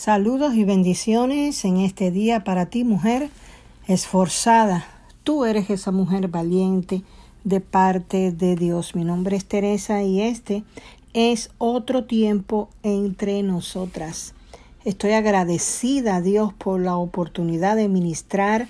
Saludos y bendiciones en este día para ti, mujer esforzada. Tú eres esa mujer valiente de parte de Dios. Mi nombre es Teresa y este es otro tiempo entre nosotras. Estoy agradecida a Dios por la oportunidad de ministrar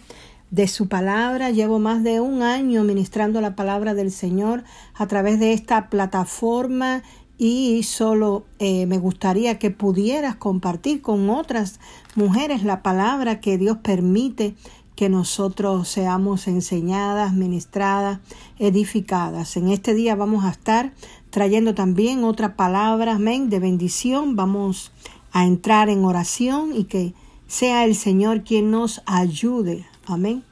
de su palabra. Llevo más de un año ministrando la palabra del Señor a través de esta plataforma y solo eh, me gustaría que pudieras compartir con otras mujeres la palabra que Dios permite que nosotros seamos enseñadas, ministradas, edificadas. En este día vamos a estar trayendo también otra palabra, amén, de bendición. Vamos a entrar en oración y que sea el Señor quien nos ayude, amén,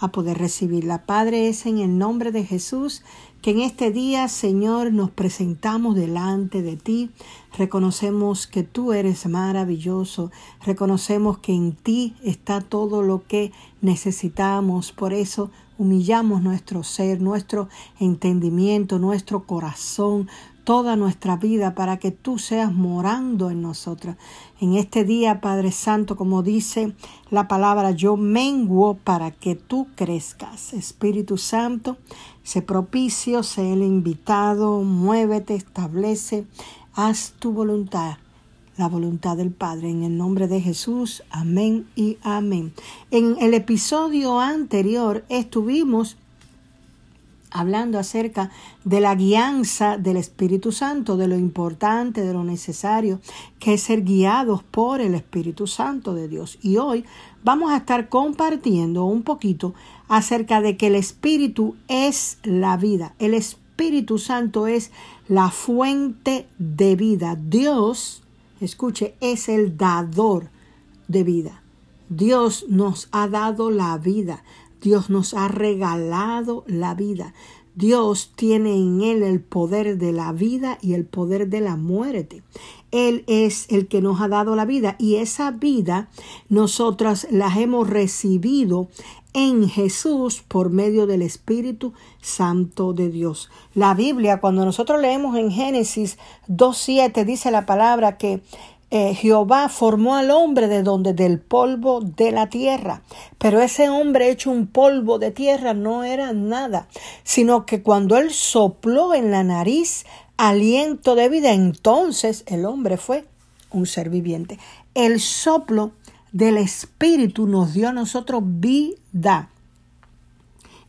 a poder recibirla. Padre, es en el nombre de Jesús que en este día, Señor, nos presentamos delante de ti. Reconocemos que tú eres maravilloso. Reconocemos que en ti está todo lo que necesitamos. Por eso humillamos nuestro ser, nuestro entendimiento, nuestro corazón, toda nuestra vida para que tú seas morando en nosotros. En este día, Padre Santo, como dice la palabra, yo menguo para que tú crezcas. Espíritu Santo, sé propicio, sé el invitado, muévete, establece, haz tu voluntad la voluntad del Padre. En el nombre de Jesús, amén y amén. En el episodio anterior estuvimos hablando acerca de la guianza del Espíritu Santo, de lo importante, de lo necesario que es ser guiados por el Espíritu Santo de Dios. Y hoy vamos a estar compartiendo un poquito acerca de que el Espíritu es la vida. El Espíritu Santo es la fuente de vida. Dios, escuche, es el dador de vida. Dios nos ha dado la vida. Dios nos ha regalado la vida. Dios tiene en Él el poder de la vida y el poder de la muerte. Él es el que nos ha dado la vida y esa vida nosotras la hemos recibido en Jesús por medio del Espíritu Santo de Dios. La Biblia, cuando nosotros leemos en Génesis 2.7, dice la palabra que eh, Jehová formó al hombre de donde del polvo de la tierra. Pero ese hombre hecho un polvo de tierra no era nada, sino que cuando él sopló en la nariz aliento de vida, entonces el hombre fue un ser viviente. El soplo del Espíritu nos dio a nosotros vida.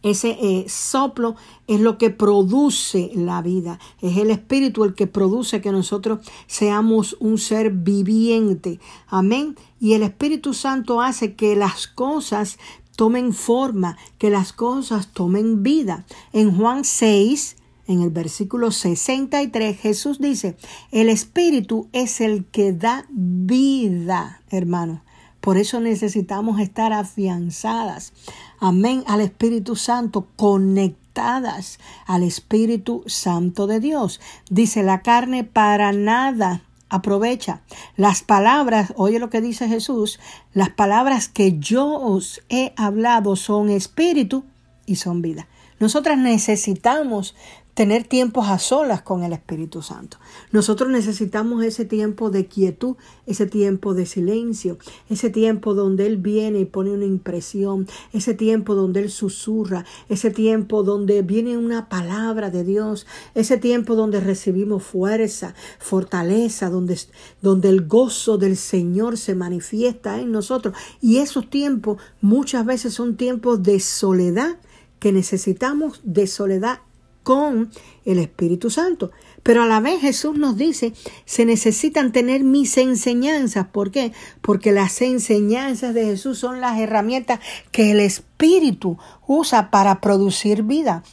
Ese eh, soplo es lo que produce la vida. Es el Espíritu el que produce que nosotros seamos un ser viviente. Amén. Y el Espíritu Santo hace que las cosas tomen forma, que las cosas tomen vida. En Juan 6, en el versículo 63, Jesús dice, el Espíritu es el que da vida, hermano. Por eso necesitamos estar afianzadas, amén, al Espíritu Santo, conectadas al Espíritu Santo de Dios. Dice la carne para nada aprovecha. Las palabras, oye lo que dice Jesús, las palabras que yo os he hablado son espíritu y son vida. Nosotras necesitamos tener tiempos a solas con el Espíritu Santo. Nosotros necesitamos ese tiempo de quietud, ese tiempo de silencio, ese tiempo donde Él viene y pone una impresión, ese tiempo donde Él susurra, ese tiempo donde viene una palabra de Dios, ese tiempo donde recibimos fuerza, fortaleza, donde, donde el gozo del Señor se manifiesta en nosotros. Y esos tiempos muchas veces son tiempos de soledad que necesitamos de soledad con el Espíritu Santo. Pero a la vez Jesús nos dice, se necesitan tener mis enseñanzas. ¿Por qué? Porque las enseñanzas de Jesús son las herramientas que el Espíritu usa para producir vida.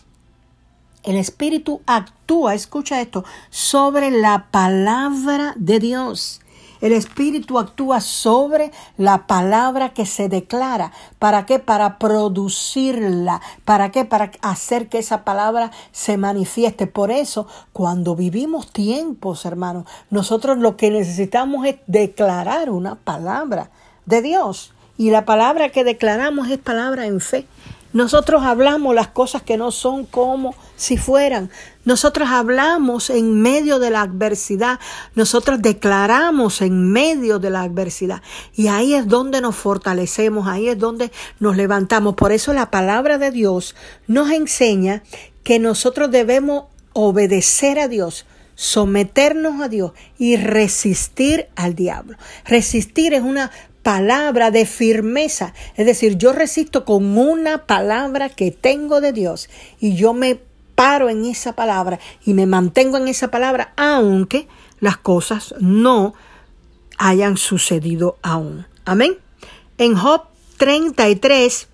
El Espíritu actúa, escucha esto, sobre la palabra de Dios. El Espíritu actúa sobre la palabra que se declara. ¿Para qué? Para producirla. ¿Para qué? Para hacer que esa palabra se manifieste. Por eso, cuando vivimos tiempos, hermanos, nosotros lo que necesitamos es declarar una palabra de Dios. Y la palabra que declaramos es palabra en fe. Nosotros hablamos las cosas que no son como si fueran. Nosotros hablamos en medio de la adversidad, nosotros declaramos en medio de la adversidad y ahí es donde nos fortalecemos, ahí es donde nos levantamos. Por eso la palabra de Dios nos enseña que nosotros debemos obedecer a Dios, someternos a Dios y resistir al diablo. Resistir es una palabra de firmeza, es decir, yo resisto con una palabra que tengo de Dios y yo me paro en esa palabra y me mantengo en esa palabra, aunque las cosas no hayan sucedido aún. Amén. En Job 33,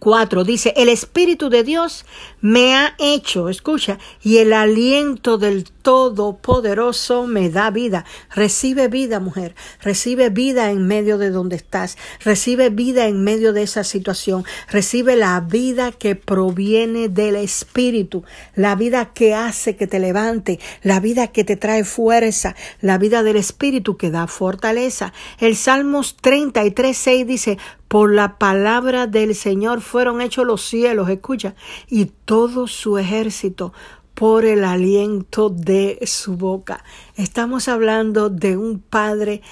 4 dice, el Espíritu de Dios me ha hecho, escucha, y el aliento del Todopoderoso me da vida. Recibe vida, mujer. Recibe vida en medio de donde estás. Recibe vida en medio de esa situación. Recibe la vida que proviene del Espíritu. La vida que hace que te levante. La vida que te trae fuerza. La vida del Espíritu que da fortaleza. El Salmos 33, 6 dice, por la palabra del Señor fueron hechos los cielos, escucha, y todo su ejército por el aliento de su boca. Estamos hablando de un Padre,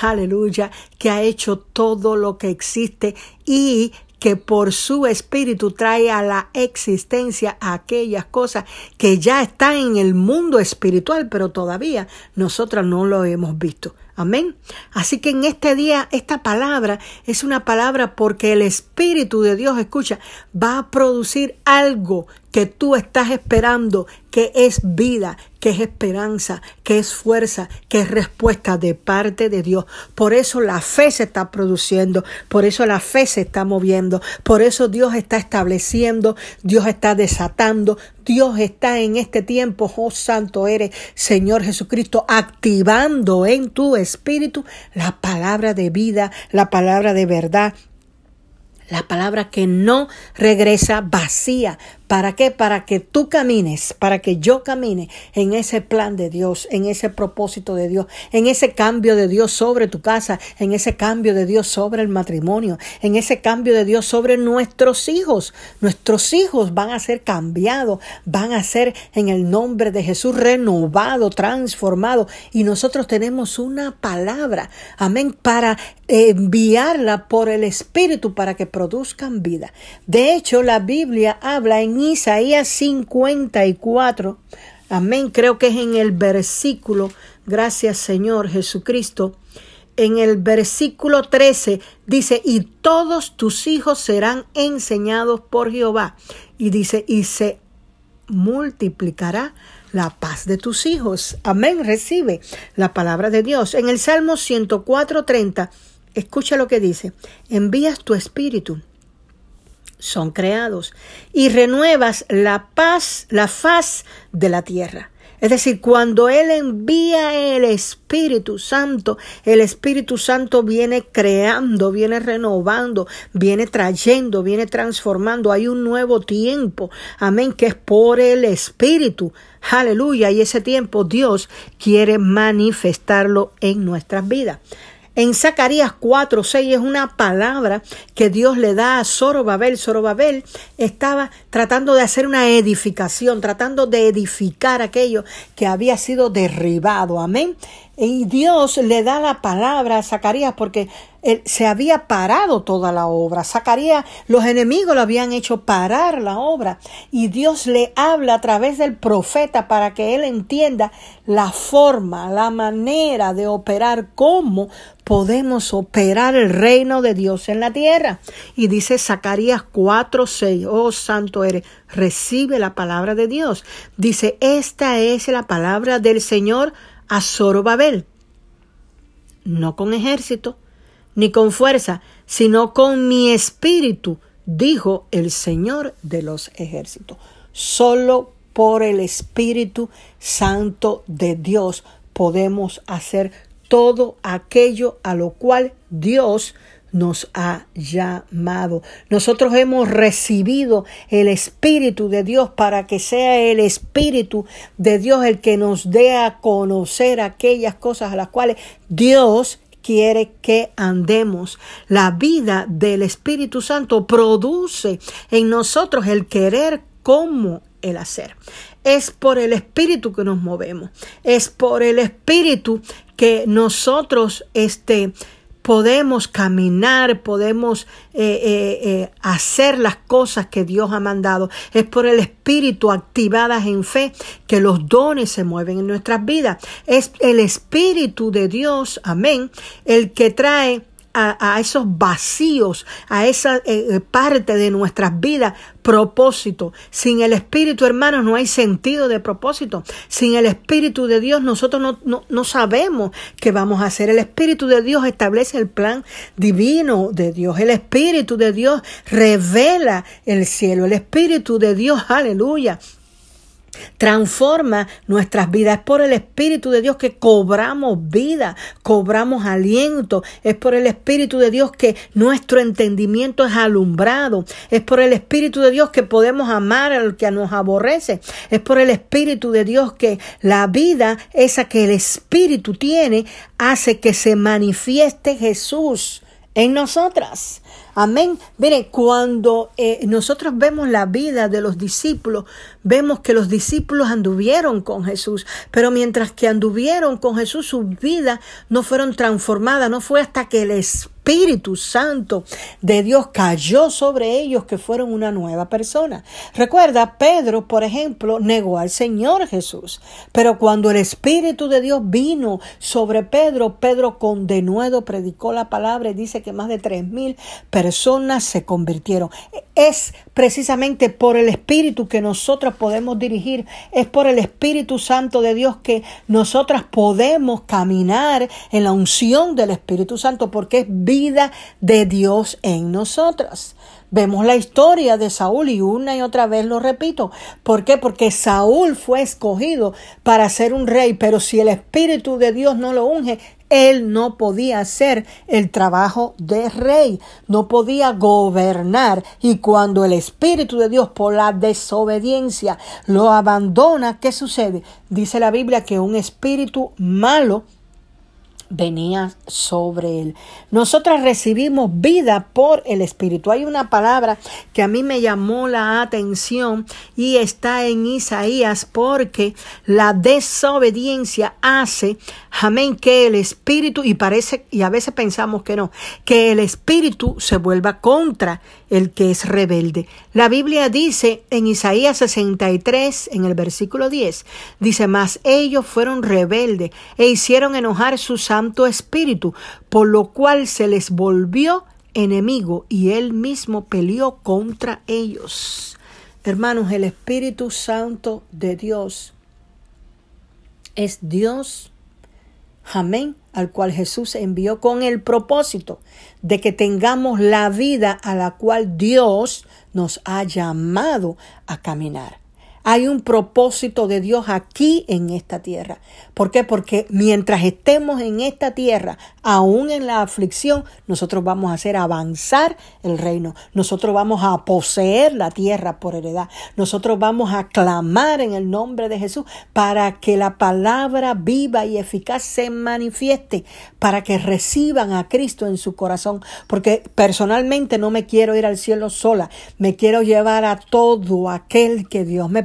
aleluya, que ha hecho todo lo que existe y que por su espíritu trae a la existencia aquellas cosas que ya están en el mundo espiritual, pero todavía nosotras no lo hemos visto. Amén. Así que en este día esta palabra es una palabra porque el Espíritu de Dios, escucha, va a producir algo que tú estás esperando, que es vida, que es esperanza, que es fuerza, que es respuesta de parte de Dios. Por eso la fe se está produciendo, por eso la fe se está moviendo, por eso Dios está estableciendo, Dios está desatando, Dios está en este tiempo, oh santo eres, Señor Jesucristo, activando en tu espíritu la palabra de vida, la palabra de verdad, la palabra que no regresa vacía, ¿Para qué? Para que tú camines, para que yo camine en ese plan de Dios, en ese propósito de Dios, en ese cambio de Dios sobre tu casa, en ese cambio de Dios sobre el matrimonio, en ese cambio de Dios sobre nuestros hijos. Nuestros hijos van a ser cambiados, van a ser en el nombre de Jesús renovado, transformado. Y nosotros tenemos una palabra, amén, para enviarla por el Espíritu para que produzcan vida. De hecho, la Biblia habla en Isaías 54, amén, creo que es en el versículo, gracias Señor Jesucristo, en el versículo 13 dice, y todos tus hijos serán enseñados por Jehová. Y dice, y se multiplicará la paz de tus hijos. Amén, recibe la palabra de Dios. En el Salmo 104.30, escucha lo que dice, envías tu espíritu son creados y renuevas la paz, la faz de la tierra. Es decir, cuando Él envía el Espíritu Santo, el Espíritu Santo viene creando, viene renovando, viene trayendo, viene transformando. Hay un nuevo tiempo, amén, que es por el Espíritu. Aleluya. Y ese tiempo Dios quiere manifestarlo en nuestras vidas. En Zacarías 4, 6 es una palabra que Dios le da a Zorobabel. Zorobabel estaba tratando de hacer una edificación, tratando de edificar aquello que había sido derribado. Amén. Y Dios le da la palabra a Zacarías porque él, se había parado toda la obra. Zacarías, los enemigos lo habían hecho parar la obra. Y Dios le habla a través del profeta para que él entienda la forma, la manera de operar, cómo podemos operar el reino de Dios en la tierra. Y dice Zacarías 4, 6, oh santo recibe la palabra de Dios. Dice, esta es la palabra del Señor a Zorobabel, no con ejército, ni con fuerza, sino con mi espíritu, dijo el Señor de los ejércitos. Solo por el Espíritu Santo de Dios podemos hacer todo aquello a lo cual Dios nos ha llamado. Nosotros hemos recibido el Espíritu de Dios para que sea el Espíritu de Dios el que nos dé a conocer aquellas cosas a las cuales Dios quiere que andemos. La vida del Espíritu Santo produce en nosotros el querer como el hacer. es por el espíritu que nos movemos. Es por el espíritu que nosotros este, podemos caminar, podemos eh, eh, eh, hacer las cosas que Dios ha mandado. Es por el Espíritu activadas en fe que los dones se mueven en nuestras vidas. Es el Espíritu de Dios, amén, el que trae a, esos vacíos, a esa eh, eh, parte de nuestras vidas, propósito. Sin el Espíritu, hermanos, no hay sentido de propósito. Sin el Espíritu de Dios, nosotros no, no, no sabemos qué vamos a hacer. El Espíritu de Dios establece el plan divino de Dios. El Espíritu de Dios revela el cielo. El Espíritu de Dios, aleluya, transforma nuestras vidas. Es por el Espíritu de Dios que cobramos vida, cobramos aliento. Es por el Espíritu de Dios que nuestro entendimiento es alumbrado. Es por el Espíritu de Dios que podemos amar al que nos aborrece. Es por el Espíritu de Dios que la vida, esa que el Espíritu tiene, hace que se manifieste Jesús en nosotras. Amén. Mire, cuando eh, nosotros vemos la vida de los discípulos, vemos que los discípulos anduvieron con Jesús, pero mientras que anduvieron con Jesús, sus vidas no fueron transformadas, no fue hasta que el Espíritu Santo de Dios cayó sobre ellos que fueron una nueva persona. Recuerda, Pedro, por ejemplo, negó al Señor Jesús, pero cuando el Espíritu de Dios vino sobre Pedro, Pedro con denuedo predicó la palabra y dice que más de tres mil personas se convirtieron. Es precisamente por el Espíritu que nosotros podemos dirigir, es por el Espíritu Santo de Dios que nosotras podemos caminar en la unción del Espíritu Santo, porque es vida de Dios en nosotras. Vemos la historia de Saúl y una y otra vez lo repito. ¿Por qué? Porque Saúl fue escogido para ser un rey, pero si el Espíritu de Dios no lo unge, él no podía hacer el trabajo de rey, no podía gobernar. Y cuando el Espíritu de Dios por la desobediencia lo abandona, ¿qué sucede? Dice la Biblia que un espíritu malo venía sobre él. Nosotras recibimos vida por el Espíritu. Hay una palabra que a mí me llamó la atención y está en Isaías porque la desobediencia hace, amén, que el Espíritu, y parece, y a veces pensamos que no, que el Espíritu se vuelva contra el que es rebelde. La Biblia dice en Isaías 63, en el versículo 10, dice, mas ellos fueron rebeldes e hicieron enojar su Santo Espíritu, por lo cual se les volvió enemigo y él mismo peleó contra ellos. Hermanos, el Espíritu Santo de Dios es Dios, amén, al cual Jesús envió con el propósito de que tengamos la vida a la cual Dios nos ha llamado a caminar. Hay un propósito de Dios aquí en esta tierra. ¿Por qué? Porque mientras estemos en esta tierra, aún en la aflicción, nosotros vamos a hacer avanzar el reino. Nosotros vamos a poseer la tierra por heredad. Nosotros vamos a clamar en el nombre de Jesús para que la palabra viva y eficaz se manifieste, para que reciban a Cristo en su corazón. Porque personalmente no me quiero ir al cielo sola. Me quiero llevar a todo aquel que Dios me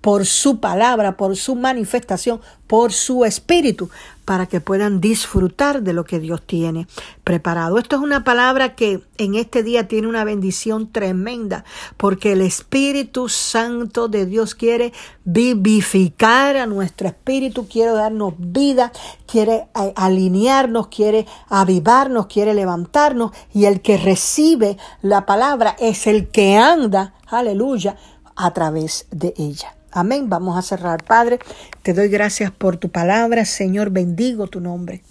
por su palabra, por su manifestación, por su espíritu, para que puedan disfrutar de lo que Dios tiene preparado. Esto es una palabra que en este día tiene una bendición tremenda, porque el Espíritu Santo de Dios quiere vivificar a nuestro espíritu, quiere darnos vida, quiere eh, alinearnos, quiere avivarnos, quiere levantarnos, y el que recibe la palabra es el que anda, aleluya, a través de ella. Amén. Vamos a cerrar. Padre, te doy gracias por tu palabra. Señor, bendigo tu nombre.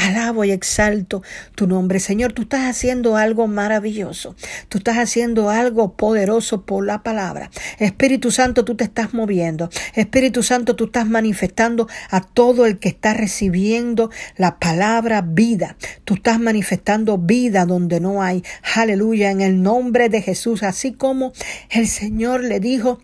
Alabo y exalto tu nombre. Señor, tú estás haciendo algo maravilloso. Tú estás haciendo algo poderoso por la palabra. Espíritu Santo, tú te estás moviendo. Espíritu Santo, tú estás manifestando a todo el que está recibiendo la palabra vida. Tú estás manifestando vida donde no hay. Aleluya, en el nombre de Jesús. Así como el Señor le dijo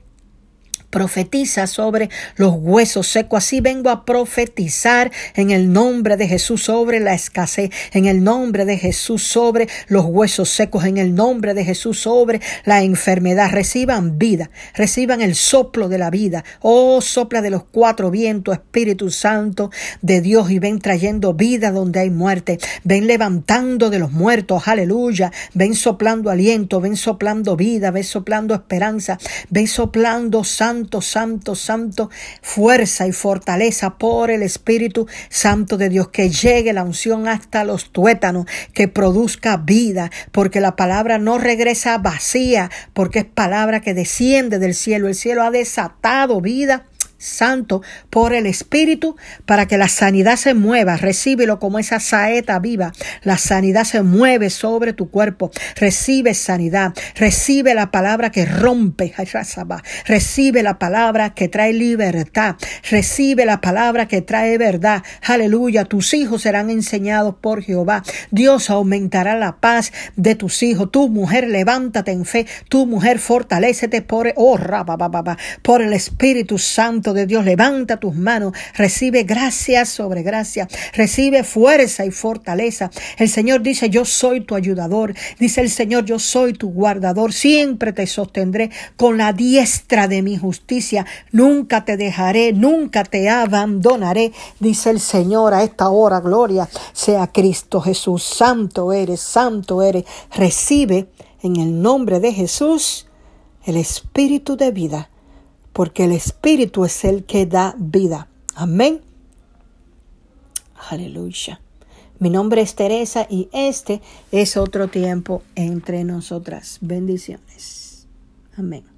Profetiza sobre los huesos secos. Así vengo a profetizar en el nombre de Jesús sobre la escasez, en el nombre de Jesús sobre los huesos secos, en el nombre de Jesús sobre la enfermedad. Reciban vida, reciban el soplo de la vida. Oh, sopla de los cuatro vientos, Espíritu Santo de Dios, y ven trayendo vida donde hay muerte. Ven levantando de los muertos, aleluya. Ven soplando aliento, ven soplando vida, ven soplando esperanza, ven soplando santo santo, santo, santo, fuerza y fortaleza por el Espíritu Santo de Dios, que llegue la unción hasta los tuétanos, que produzca vida, porque la palabra no regresa vacía, porque es palabra que desciende del cielo. El cielo ha desatado vida Santo por el Espíritu para que la sanidad se mueva. Recíbelo como esa saeta viva. La sanidad se mueve sobre tu cuerpo. Recibe sanidad. Recibe la palabra que rompe. Recibe la palabra que trae libertad. Recibe la palabra que trae verdad. Aleluya. Tus hijos serán enseñados por Jehová. Dios aumentará la paz de tus hijos. Tu mujer, levántate en fe. Tu mujer, fortalecete por, oh, por el Espíritu De Dios. Levanta tus manos, recibe gracia sobre gracia, recibe fuerza y fortaleza. El Señor dice, yo soy tu ayudador. Dice el Señor, yo soy tu guardador. Siempre te sostendré con la diestra de mi justicia. Nunca te dejaré, nunca te abandonaré. Dice el Señor a esta hora, gloria sea Cristo Jesús. Santo eres, santo eres. Recibe en el nombre de Jesús el espíritu de vida porque el Espíritu es el que da vida. Amén. Aleluya. Mi nombre es Teresa y este es otro tiempo entre nosotras. Bendiciones. Amén.